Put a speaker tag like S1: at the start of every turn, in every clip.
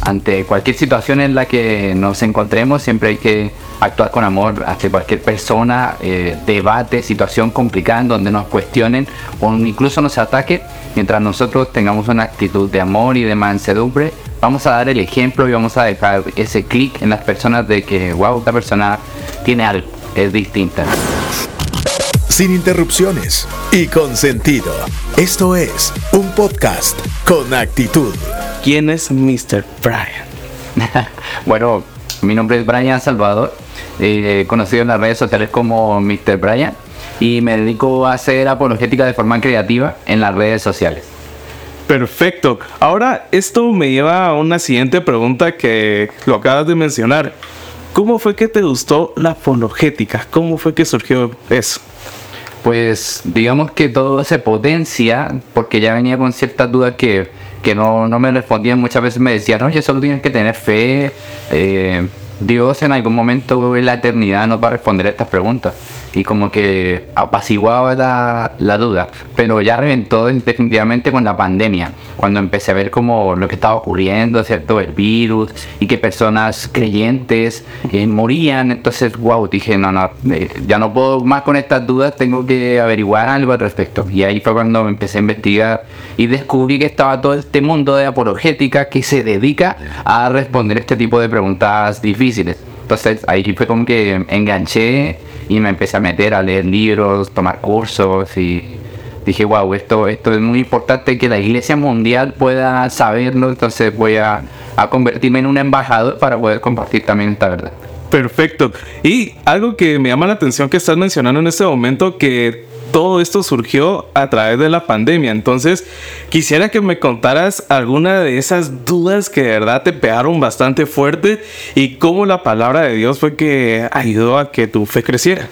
S1: Ante cualquier situación en la que nos encontremos, siempre hay que actuar con amor hacia cualquier persona, eh, debate, situación complicada en donde nos cuestionen o incluso nos ataque. Mientras nosotros tengamos una actitud de amor y de mansedumbre, vamos a dar el ejemplo y vamos a dejar ese clic en las personas de que, wow, esta persona tiene algo, es distinta.
S2: Sin interrupciones y con sentido. Esto es un podcast con actitud.
S3: ¿Quién es Mr. Brian?
S1: bueno, mi nombre es Brian Salvador, eh, conocido en las redes sociales como Mr. Brian, y me dedico a hacer apologética de forma creativa en las redes sociales.
S3: Perfecto. Ahora esto me lleva a una siguiente pregunta que lo acabas de mencionar. ¿Cómo fue que te gustó la apologética? ¿Cómo fue que surgió eso?
S1: Pues digamos que todo se potencia porque ya venía con ciertas dudas que que no, no me respondían, muchas veces me decían, oye, solo tienes que tener fe, eh, Dios en algún momento en la eternidad nos va a responder a estas preguntas y como que apaciguaba la, la, duda, pero ya reventó definitivamente con la pandemia, cuando empecé a ver como lo que estaba ocurriendo, ¿cierto? El virus y que personas creyentes eh, morían, entonces, wow, dije, no, no, eh, ya no puedo más con estas dudas, tengo que averiguar algo al respecto. Y ahí fue cuando me empecé a investigar y descubrí que estaba todo este mundo de apologética que se dedica a responder este tipo de preguntas difíciles. Entonces ahí fue como que enganché y me empecé a meter a leer libros, tomar cursos y dije, wow, esto, esto es muy importante que la iglesia mundial pueda saberlo, entonces voy a, a convertirme en un embajador para poder compartir también esta verdad.
S3: Perfecto. Y algo que me llama la atención que estás mencionando en este momento, que todo esto surgió a través de la pandemia. Entonces, quisiera que me contaras alguna de esas dudas que de verdad te pegaron bastante fuerte y cómo la palabra de Dios fue que ayudó a que tu fe creciera.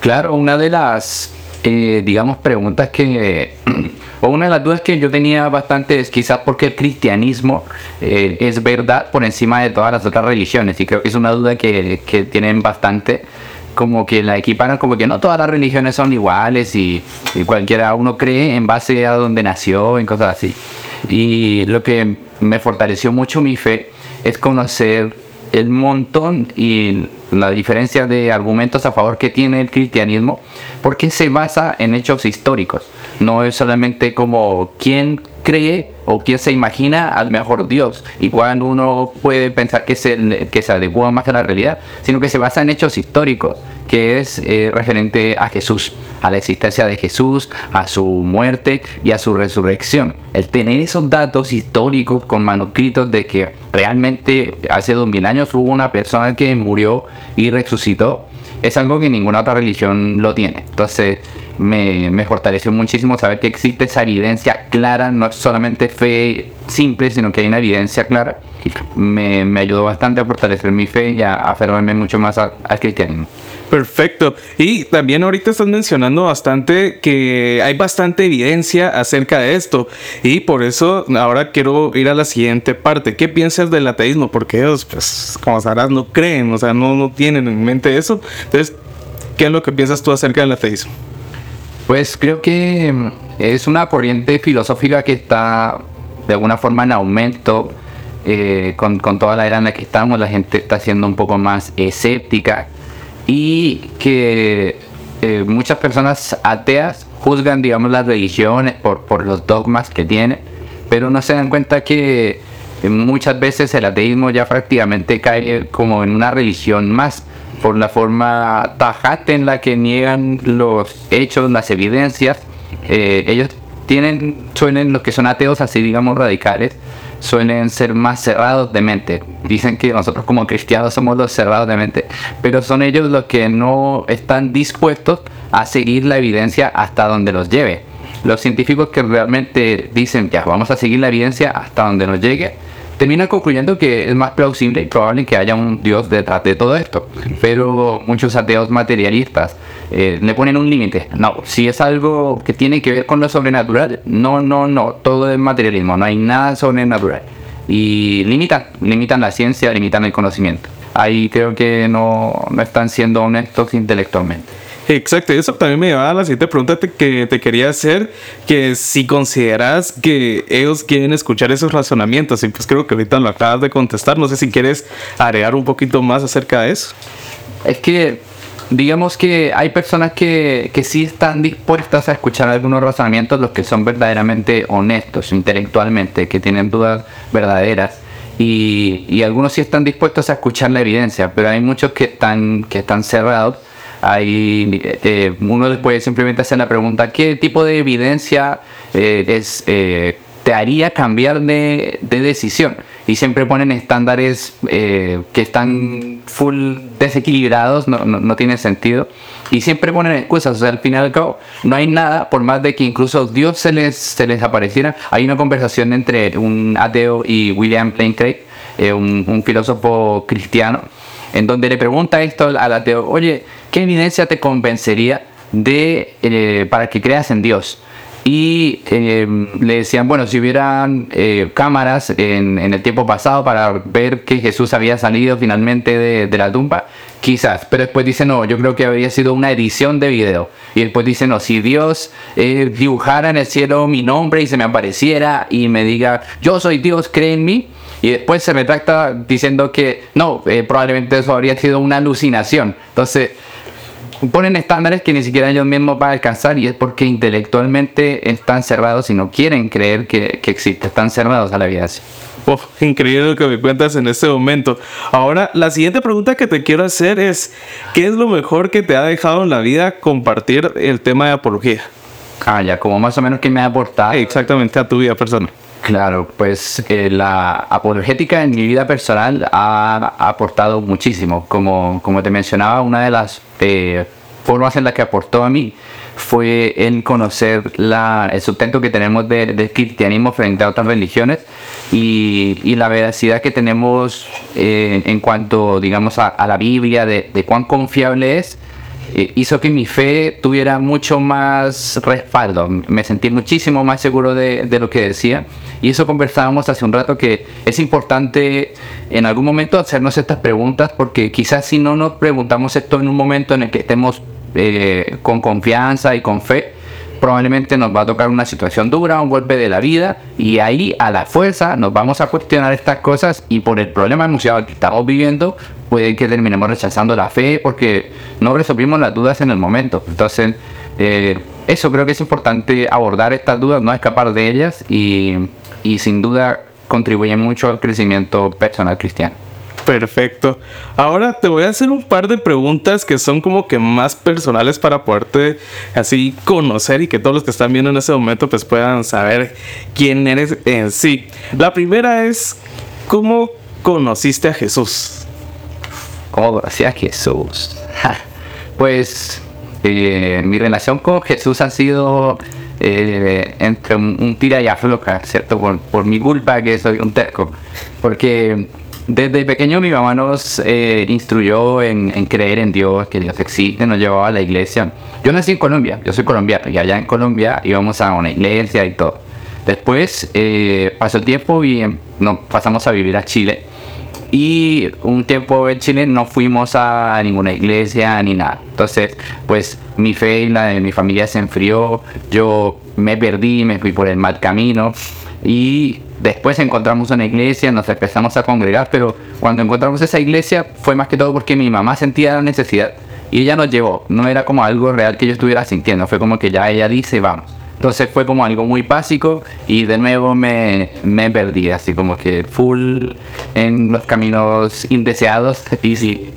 S1: Claro, una de las, eh, digamos, preguntas que, o una de las dudas que yo tenía bastante es quizás porque el cristianismo eh, es verdad por encima de todas las otras religiones y creo que es una duda que, que tienen bastante como que la equiparan como que no todas las religiones son iguales y, cualquiera uno cree en base a donde nació, en cosas así. Y lo que me fortaleció mucho mi fe es conocer el montón y la diferencia de argumentos a favor que tiene el cristianismo, porque se basa en hechos históricos. No es solamente como quién cree o quién se imagina al mejor Dios. Igual uno puede pensar que se, que se adecua más a la realidad, sino que se basa en hechos históricos, que es eh, referente a Jesús, a la existencia de Jesús, a su muerte y a su resurrección. El tener esos datos históricos con manuscritos de que realmente hace dos mil años hubo una persona que murió y resucitó, es algo que ninguna otra religión lo tiene. Entonces, me, me, fortaleció muchísimo saber que existe esa evidencia clara, no es solamente fe simple, sino que hay una evidencia clara. Me, me ayudó bastante a fortalecer mi fe y a aferrarme mucho más al cristianismo.
S3: Perfecto. Y también ahorita estás mencionando bastante que hay bastante evidencia acerca de esto. Y por eso ahora quiero ir a la siguiente parte. ¿Qué piensas del ateísmo? Porque ellos, pues, como sabrás, no creen, o sea, no, no tienen en mente eso. Entonces, ¿qué es lo que piensas tú acerca del ateísmo?
S1: Pues creo que mm, es una corriente filosófica que está de alguna forma en aumento. Eh, con, con toda la era que estamos, la gente está siendo un poco más escéptica y que eh, muchas personas ateas juzgan, digamos, las religiones por, por los dogmas que tienen, pero no se dan cuenta que muchas veces el ateísmo ya prácticamente cae como en una religión más por la forma tajante en la que niegan los hechos, las evidencias. Eh, ellos tienen, suelen los que son ateos así, digamos, radicales, suelen ser más cerrados de mente. Dicen que nosotros como cristianos somos los cerrados de mente, pero son ellos los que no están dispuestos a seguir la evidencia hasta donde los lleve. Los científicos que realmente dicen, ya, vamos a seguir la evidencia hasta donde nos llegue, termina concluyendo que es más plausible y probable que haya un Dios detrás de todo esto. Pero muchos ateos materialistas eh, le ponen un límite. No, si es algo que tiene que ver con lo sobrenatural, no, no, no, todo es materialismo, no hay nada sobrenatural. Y limitan, limitan la ciencia, limitan el conocimiento. Ahí creo que no, no están siendo honestos intelectualmente.
S3: Exacto, eso también me lleva a la siguiente pregunta que te quería hacer, que si consideras que ellos quieren escuchar esos razonamientos, y pues creo que ahorita lo acabas de contestar, no sé si quieres agregar un poquito más acerca de eso.
S1: Es que digamos que hay personas que, que sí están dispuestas a escuchar algunos razonamientos, los que son verdaderamente honestos intelectualmente, que tienen dudas verdaderas. Y, y, algunos sí están dispuestos a escuchar la evidencia, pero hay muchos que están, que están cerrados. Hay, eh, uno les puede simplemente hacer la pregunta, ¿qué tipo de evidencia eh, es, eh, te haría cambiar de, de decisión? y siempre ponen estándares eh, que están full desequilibrados, no, no, tiene sentido. Y siempre ponen excusas, o sea, al final no hay nada, por más de que incluso Dios se les, se les apareciera. Hay una conversación entre un ateo y William Lane Craig, eh, un, filósofo cristiano, en donde le pregunta esto al ateo, oye, ¿qué evidencia te convencería de, eh, para que creas en Dios? y eh, le decían, bueno, si hubieran eh, cámaras en, el tiempo pasado para ver que Jesús había salido finalmente de, de, la tumba, quizás, pero después dice, no, yo creo que habría sido una edición de video. Y después dice, no, si Dios eh, dibujara en el cielo mi nombre y se me apareciera y me diga, yo soy Dios, cree en mí. Y después se retracta diciendo que no, probablemente eso habría sido una alucinación. Entonces, ponen estándares que ni siquiera ellos mismos van a alcanzar y es porque intelectualmente están cerrados y no quieren creer que, que existe, están cerrados a la evidencia.
S3: Oh, increíble lo que me cuentas en este momento. Ahora, la siguiente pregunta que te quiero hacer es, ¿qué es lo mejor que te ha dejado en la vida compartir el tema de apología?
S1: Ah, ya, como más o menos que me ha aportado.
S3: Exactamente, a tu vida personal.
S1: Claro, pues eh, la apologética en mi vida personal ha, aportado muchísimo. Como, como te mencionaba, una de las eh, formas en las que aportó a mí fue en conocer la, el sustento que tenemos del de cristianismo frente a otras religiones y, y la veracidad que tenemos eh, en cuanto, digamos, a, a la Biblia, de, de cuán confiable es hizo que mi fe tuviera mucho más respaldo, me sentí muchísimo más seguro de, de, lo que decía. Y eso conversábamos hace un rato que es importante en algún momento hacernos estas preguntas porque quizás si no nos preguntamos esto en un momento en el que estemos eh, con confianza y con fe, probablemente nos va a tocar una situación dura, un golpe de la vida, y ahí a la fuerza nos vamos a cuestionar estas cosas y por el problema emocional que estamos viviendo, puede que terminemos rechazando la fe porque no resolvimos las dudas en el momento. Entonces, eh, eso creo que es importante abordar estas dudas, no escapar de ellas y, y sin duda contribuye mucho al crecimiento personal cristiano.
S3: Perfecto. Ahora te voy a hacer un par de preguntas que son como que más personales para poderte así conocer y que todos los que están viendo en ese momento pues puedan saber quién eres en sí. La primera es, ¿cómo conociste a Jesús?
S1: ¿Cómo conocí a Jesús? pues eh, mi relación con Jesús ha sido eh, entre un, un, tira y afloja, ¿cierto? Por, por mi culpa que soy un terco. Porque desde pequeño mi mamá nos eh, instruyó en, en, creer en Dios, que Dios existe, nos llevaba a la iglesia. Yo nací en Colombia, yo soy colombiano, y allá en Colombia íbamos a una iglesia y todo. Después eh, pasó el tiempo y em, nos pasamos a vivir a Chile. Y un tiempo en Chile no fuimos a ninguna iglesia ni nada. Entonces, pues mi fe y la de mi familia se enfrió. Yo me perdí, me fui por el mal camino. Y después encontramos una iglesia, nos empezamos a congregar, pero cuando encontramos esa iglesia fue más que todo porque mi mamá sentía la necesidad y ella nos llevó, no era como algo real que yo estuviera sintiendo, fue como que ya ella dice vamos. Entonces fue como algo muy básico y de nuevo me, me perdí, así como que full en los caminos indeseados y sí.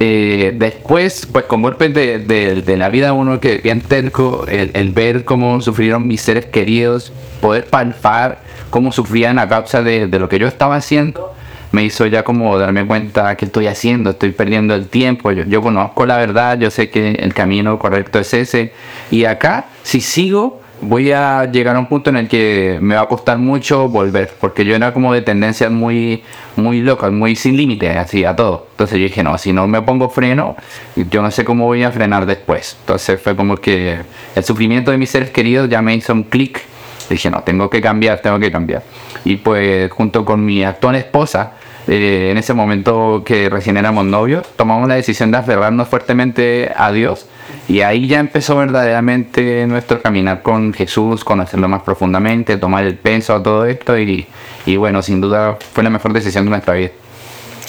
S1: Eh, después, pues con golpes de, de, de, la vida uno que bien terco, el, el ver cómo sufrieron mis seres queridos, poder palpar cómo sufrían a causa de, de, lo que yo estaba haciendo, me hizo ya como darme cuenta que estoy haciendo, estoy perdiendo el tiempo, yo, yo conozco la verdad, yo sé que el camino correcto es ese, y acá, si sigo, voy a llegar a un punto en el que me va a costar mucho volver, porque yo era como de tendencias muy, muy locas, muy sin límites, así a todo. Entonces yo dije, no, si no me pongo freno, yo no sé cómo voy a frenar después. Entonces fue como que el sufrimiento de mis seres queridos ya me hizo un clic. Dije, no, tengo que cambiar, tengo que cambiar. Y pues junto con mi actual esposa, eh, en ese momento que recién éramos novios, tomamos la decisión de aferrarnos fuertemente a Dios Y ahí ya empezó verdaderamente nuestro caminar con Jesús, conocerlo más profundamente, tomar el peso a todo esto y, y bueno, sin duda fue la mejor decisión de nuestra vida.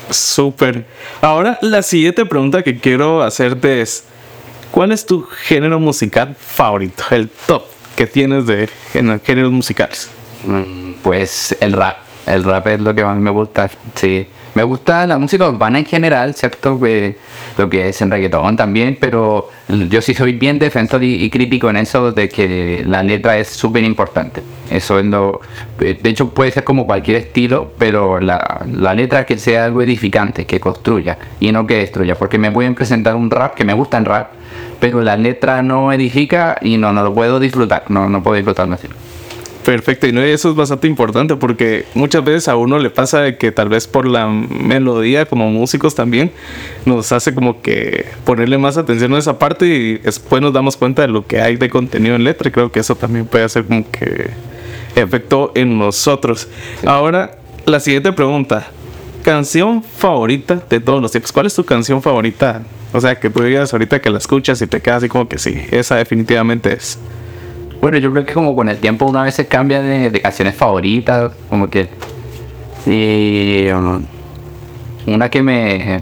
S3: Súper. Ahora la siguiente pregunta que quiero hacerte es, ¿cuál es tu género musical favorito? El top que tienes de géneros musicales.
S1: Mm, Pues el rap. El rap es lo que más me gusta. Sí. Me gusta la música urbana en general, ¿cierto? Que lo que es en reggaetón también, pero yo sí soy bien defensor y, y crítico en eso de que la letra es súper importante. Eso es lo. De hecho, puede ser como cualquier estilo, pero la, la letra que sea algo edificante, que construya y no que destruya. Porque me pueden presentar un rap que me gusta en rap, pero la letra no edifica y no, no lo puedo disfrutar. No, no puedo disfrutarlo así.
S3: Perfecto, y no, eso es bastante importante porque muchas veces a uno le pasa de que tal vez por la melodía, como músicos también, nos hace como que ponerle más atención a esa parte y después nos damos cuenta de lo que hay de contenido en letra. Y creo que eso también puede hacer como que efecto en nosotros. Ahora, la siguiente pregunta. Canción favorita de todos los tiempos. ¿Cuál es tu canción favorita? O sea, que tú digas ahorita que la escuchas y te quedas así como que sí, esa definitivamente es.
S1: Bueno, yo creo que como con el tiempo una vez se cambia de, de canciones favoritas, como que... Y, una que me...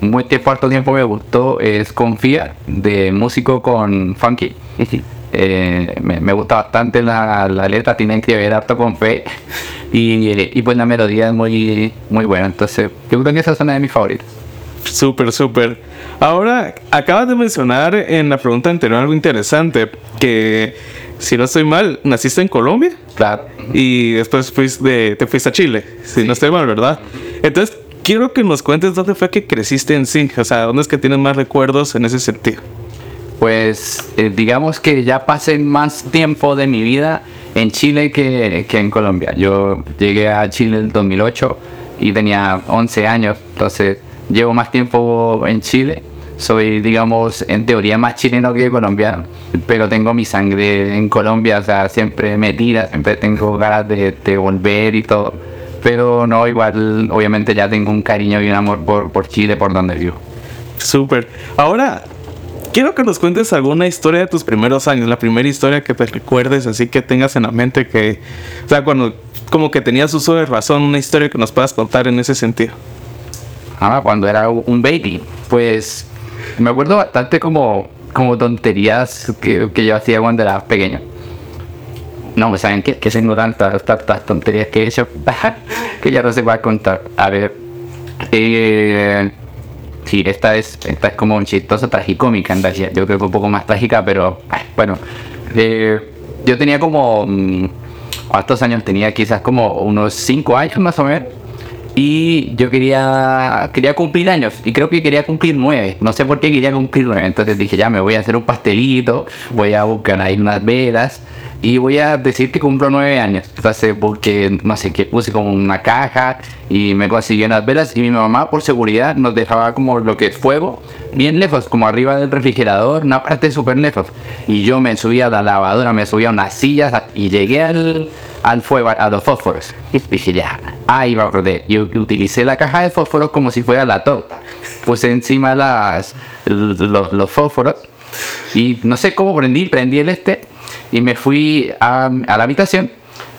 S1: Un muy tiempo, harto tiempo me gustó es Confía, de músico con Funky. Eh, me, me gusta bastante la, la letra, tiene que ver harto con fe. Y, y pues la melodía es muy, muy buena, entonces yo creo que esa es una de mis favoritas.
S3: Súper, súper. Ahora, acabas de mencionar en la pregunta anterior algo interesante, que si no estoy mal, naciste en Colombia
S1: Claro.
S3: y después fuiste, te fuiste a Chile, si no estoy mal, ¿verdad? Entonces, quiero que nos cuentes dónde fue que creciste en sí, o sea, dónde es que tienes más recuerdos en ese sentido.
S1: Pues eh, digamos que ya pasé más tiempo de mi vida en Chile que, que en Colombia. Yo llegué a Chile en 2008 y tenía 11 años, entonces llevo más tiempo en Chile. Soy, digamos, en teoría más chileno que colombiano, pero tengo mi sangre en Colombia, o sea, siempre metida, siempre tengo ganas de, de volver y todo. Pero no, igual, obviamente ya tengo un cariño y un amor por, por Chile, por donde vivo.
S3: Súper. Ahora, quiero que nos cuentes alguna historia de tus primeros años, la primera historia que te recuerdes, así que tengas en la mente que, o sea, cuando como que tenías uso de razón, una historia que nos puedas contar en ese sentido.
S1: Ah, cuando era un baby, pues me acuerdo bastante como, como tonterías que, que yo hacía cuando era pequeño. No, pues, ¿saben qué? Que tengo tantas, tantas tonterías que he hecho que ya no se va a contar. A ver, eh, sí, esta es, esta es como un chistoso tragicómica en realidad. Yo creo que un poco más trágica, pero bueno. Eh, yo tenía como, mm, ¿cuántos años tenía? Quizás como unos 5 años más o menos. Y yo quería, quería cumplir años y creo que quería cumplir nueve. No sé por qué quería cumplir nueve. Entonces dije, ya me voy a hacer un pastelito, voy a buscar ahí unas velas y voy a decir que cumplo nueve años. Entonces, porque no sé qué, puse como una caja y me consiguió unas velas y mi mamá, por seguridad, nos dejaba como lo que es fuego bien lejos, como arriba del refrigerador, una parte súper lejos. Y yo me subía a la lavadora, me subía a unas sillas y llegué al, al fuego, a los fósforos. Y dije, ya, ahí va a perder. Yo utilicé la caja de fósforos como si fuera la top. Puse encima las, los, los fósforos y no sé cómo prendí, prendí el este y me fui a, a la habitación,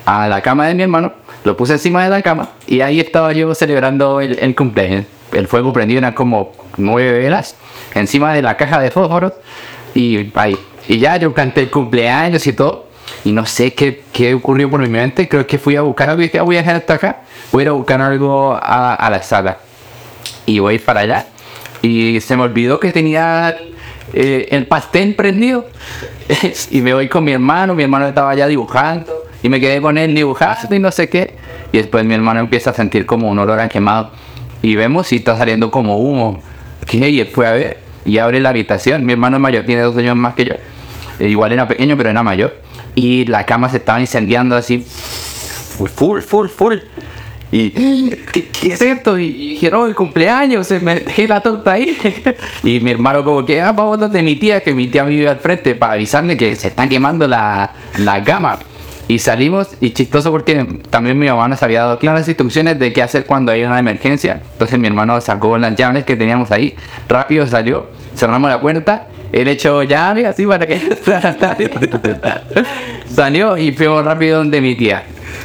S1: a la cama de mi hermano, lo puse encima de la cama y ahí estaba yo celebrando el, el cumpleaños. El fuego prendido eran como nueve velas encima de la caja de fósforos y ahí. Y ya yo canté el cumpleaños y todo. Y no sé qué, qué ocurrió por mi mente. Creo que fui a buscar algo y dije, "Ah, voy a dejar hasta acá. Voy a ir a buscar algo a, a la sala. Y voy para allá. Y se me olvidó que tenía eh, el pastel prendido. y me voy con mi hermano. Mi hermano estaba allá dibujando. Y me quedé con él dibujando y no sé qué. Y después mi hermano empieza a sentir como un olor a quemado. Y vemos y está saliendo como humo. Y él. Y abre la habitación. Mi hermano mayor, tiene dos años más que yo. Eh, igual era pequeño, pero era mayor. Y la cama se estaba incendiando así. Full, full, full. Y, ¿qué, qué es esto? Y, y dije, no, el cumpleaños, me dejé la torta ahí. y mi hermano como que, ah, vamos donde mi tía, que mi tía vive al frente, para avisarle que se está quemando la, la cama. Y salimos, y chistoso porque también mi mamá nos había dado claras instrucciones de qué hacer cuando hay una emergencia. Entonces mi hermano sacó las llaves que teníamos ahí, rápido salió, cerramos la puerta, él echó llave así para que salió y fuimos rápido donde mi tía.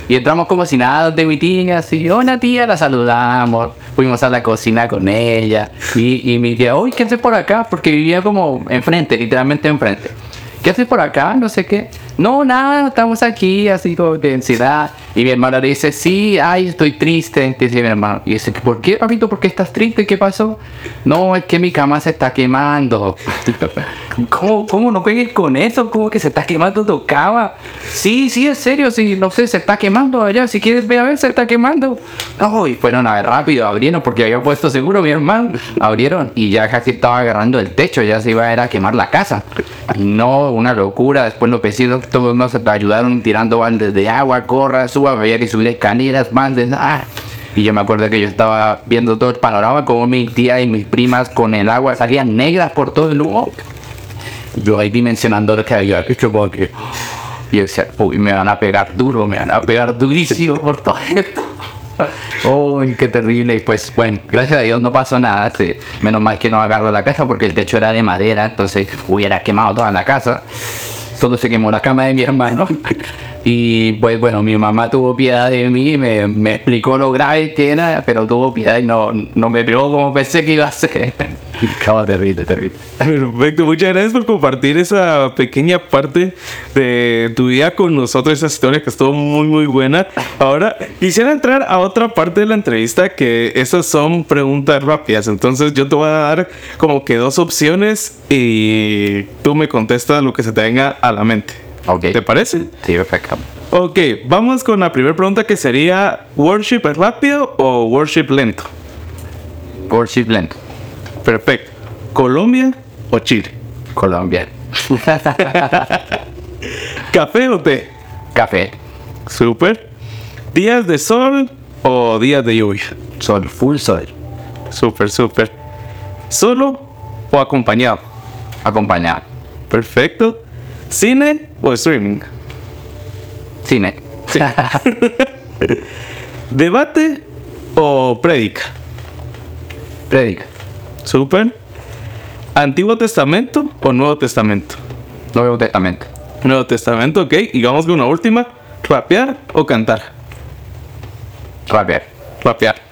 S1: Y entramos como si nada donde mi tía, así, hola tía, la saludamos, fuimos a la cocina con ella. Y, y mi tía, uy, ¿qué haces por acá? Porque vivía como enfrente, literalmente enfrente. ¿Qué haces por acá? No sé qué. No, nada, estamos aquí, así como de ansiedad. Y mi hermano le dice, sí, ay, estoy triste. Dice mi hermano. Y dice, ¿por qué, papito? ¿Por qué estás triste? ¿Qué pasó? No, es que mi cama se está quemando. ¿Cómo, cómo no pegues con eso? ¿Cómo que se está quemando tu cama? Sí, sí, es serio, sí, no sé, se está quemando allá. Si quieres, ve a ver, se está quemando. No, y fueron a ver rápido, abrieron porque había puesto seguro mi hermano. Abrieron y ya casi estaba agarrando el techo, ya se iba a, ir a quemar la casa. No, una locura. Después los vecinos todos nos ayudaron tirando baldes de agua, corra, suba, había que subir escaleras, baldes. Ah. Y yo me acuerdo que yo estaba viendo todo el panorama, como mi tía y mis primas con el agua salían negras por todo el humo. Yo ahí dimensionando lo que había hecho porque... Y yo decía, uy, me van a pegar duro, me van a pegar durísimo por todo esto. Uy, qué terrible. Y pues, bueno, gracias a Dios no pasó nada. sí. Menos mal que no agarró la casa porque el techo era de madera, entonces hubiera quemado toda la casa. Solo se quemó la cama de mi hermano. Y pues bueno, mi mamá tuvo piedad de mí, me, me explicó lo grave que era, pero tuvo piedad y no, no me pegó como pensé que iba a ser. Acaba terrible, terrible.
S3: Perfecto, muchas gracias por compartir esa pequeña parte de tu vida con nosotros, esa historia que estuvo muy, muy buena. Ahora, quisiera entrar a otra parte de la entrevista que esas son preguntas rápidas. Entonces, yo te voy a dar como que dos opciones y tú me contestas lo que se te venga a la mente.
S1: Ok.
S3: ¿Te parece?
S1: Sí, perfecto.
S3: Ok, vamos con la primera pregunta que sería: ¿worship rápido o worship lento?
S1: Worship lento.
S3: Perfecto. ¿Colombia o Chile?
S1: Colombia.
S3: ¿Café o té?
S1: Café.
S3: Super. ¿Días de sol o días de lluvia?
S1: Sol. Full sol.
S3: Super, super. ¿Solo o acompañado?
S1: Acompañado.
S3: Perfecto. ¿Cine o streaming?
S1: Cine.
S3: ¿Debate o prédica?
S1: Predica.
S3: Super. ¿Antiguo Testamento o Nuevo Testamento?
S1: Nuevo Testamento.
S3: Nuevo Testamento, ok. Y vamos con una última. ¿Rapear o cantar?
S1: Rapear.
S3: Rapear.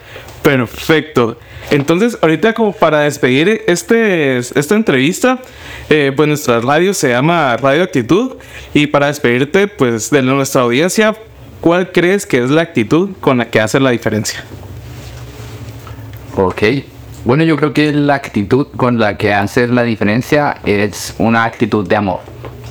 S3: Perfecto. Entonces, ahorita como para despedir este, esta entrevista, eh, pues nuestra radio se llama Radio Actitud. Y para despedirte, pues de nuestra audiencia, ¿cuál crees que es la actitud con la que hace la diferencia?
S1: Ok. Bueno, yo creo que la actitud con la que hace la diferencia es una actitud de amor.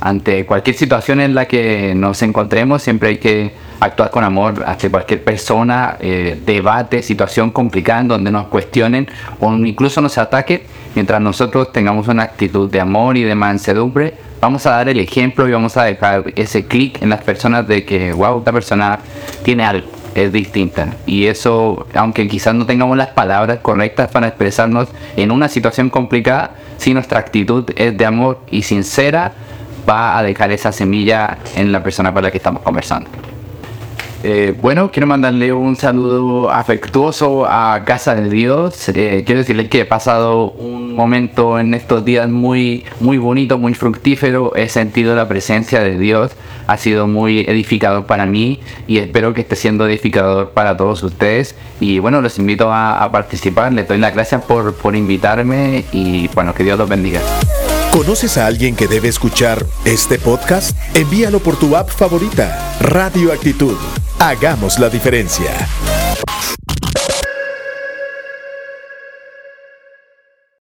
S1: Ante cualquier situación en la que nos encontremos, siempre hay que actuar con amor hacia cualquier persona, eh, debate, situación complicada en donde nos cuestionen o incluso nos ataquen. Mientras nosotros tengamos una actitud de amor y de mansedumbre, vamos a dar el ejemplo y vamos a dejar ese clic en las personas de que, wow, esta persona tiene algo es distinta. Y eso, aunque quizás no tengamos las palabras correctas para expresarnos en una situación complicada, si nuestra actitud es de amor y sincera, va a dejar esa semilla en la persona para la que estamos conversando. Eh, bueno, quiero mandarle un saludo afectuoso a Casa de Dios. Eh, quiero decirle que he pasado un momento en estos días muy, muy bonito, muy fructífero. He sentido la presencia de Dios. Ha sido muy edificador para mí y espero que esté siendo edificador para todos ustedes. Y bueno, los invito a, a participar. Les doy las gracias por, por invitarme y bueno, que Dios los bendiga.
S2: ¿Conoces a alguien que debe escuchar este podcast? Envíalo por tu app favorita, Radio Actitud. Hagamos la diferencia.